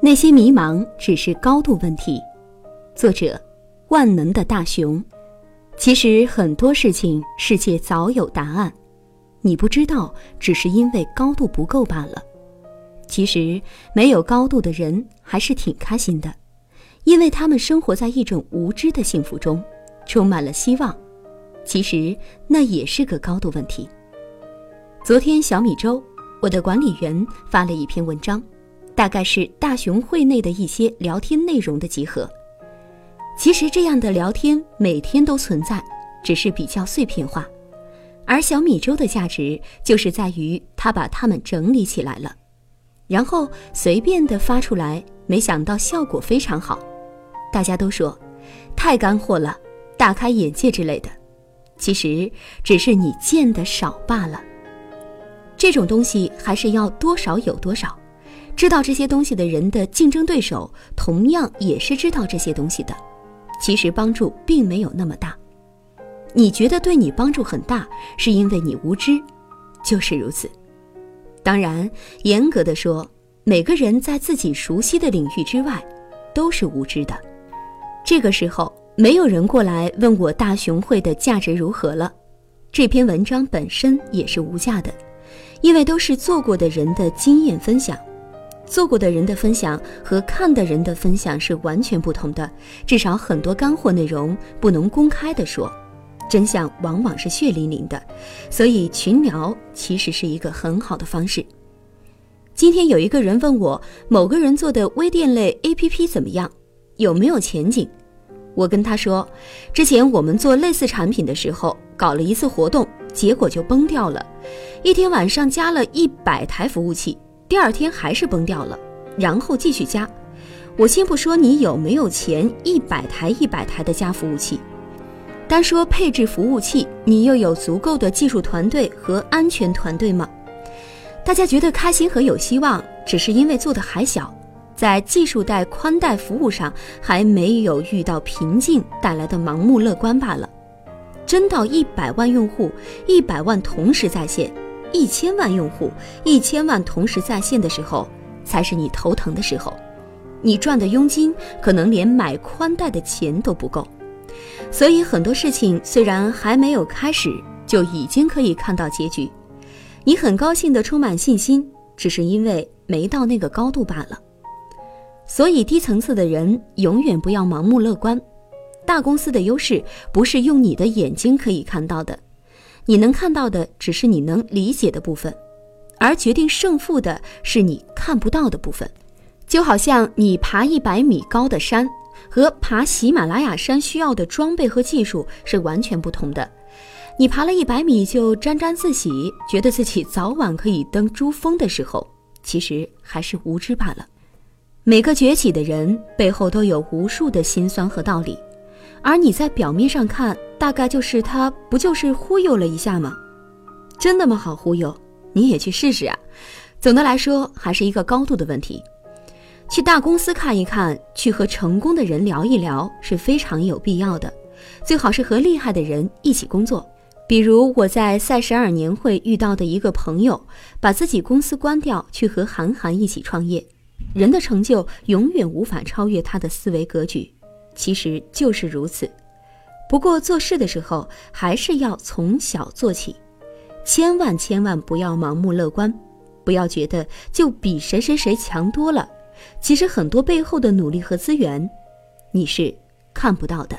那些迷茫只是高度问题。作者：万能的大熊。其实很多事情世界早有答案，你不知道，只是因为高度不够罢了。其实没有高度的人还是挺开心的，因为他们生活在一种无知的幸福中，充满了希望。其实那也是个高度问题。昨天小米粥，我的管理员发了一篇文章，大概是大熊会内的一些聊天内容的集合。其实这样的聊天每天都存在，只是比较碎片化。而小米粥的价值就是在于它把它们整理起来了，然后随便的发出来，没想到效果非常好。大家都说太干货了，大开眼界之类的。其实只是你见的少罢了。这种东西还是要多少有多少。知道这些东西的人的竞争对手，同样也是知道这些东西的。其实帮助并没有那么大，你觉得对你帮助很大，是因为你无知，就是如此。当然，严格的说，每个人在自己熟悉的领域之外，都是无知的。这个时候，没有人过来问我大熊会的价值如何了。这篇文章本身也是无价的，因为都是做过的人的经验分享。做过的人的分享和看的人的分享是完全不同的，至少很多干货内容不能公开的说，真相往往是血淋淋的，所以群聊其实是一个很好的方式。今天有一个人问我某个人做的微店类 APP 怎么样，有没有前景？我跟他说，之前我们做类似产品的时候搞了一次活动，结果就崩掉了，一天晚上加了一百台服务器。第二天还是崩掉了，然后继续加。我先不说你有没有钱一百台一百台的加服务器，单说配置服务器，你又有足够的技术团队和安全团队吗？大家觉得开心和有希望，只是因为做的还小，在技术带宽带服务上还没有遇到瓶颈带来的盲目乐观罢了。真到一百万用户，一百万同时在线。一千万用户，一千万同时在线的时候，才是你头疼的时候。你赚的佣金可能连买宽带的钱都不够。所以很多事情虽然还没有开始，就已经可以看到结局。你很高兴的充满信心，只是因为没到那个高度罢了。所以低层次的人永远不要盲目乐观。大公司的优势不是用你的眼睛可以看到的。你能看到的只是你能理解的部分，而决定胜负的是你看不到的部分。就好像你爬一百米高的山和爬喜马拉雅山需要的装备和技术是完全不同的。你爬了一百米就沾沾自喜，觉得自己早晚可以登珠峰的时候，其实还是无知罢了。每个崛起的人背后都有无数的辛酸和道理。而你在表面上看，大概就是他不就是忽悠了一下吗？真那么好忽悠？你也去试试啊！总的来说，还是一个高度的问题。去大公司看一看，去和成功的人聊一聊，是非常有必要的。最好是和厉害的人一起工作。比如我在赛十二年会遇到的一个朋友，把自己公司关掉，去和韩寒一起创业。人的成就永远无法超越他的思维格局。其实就是如此，不过做事的时候还是要从小做起，千万千万不要盲目乐观，不要觉得就比谁谁谁强多了。其实很多背后的努力和资源，你是看不到的。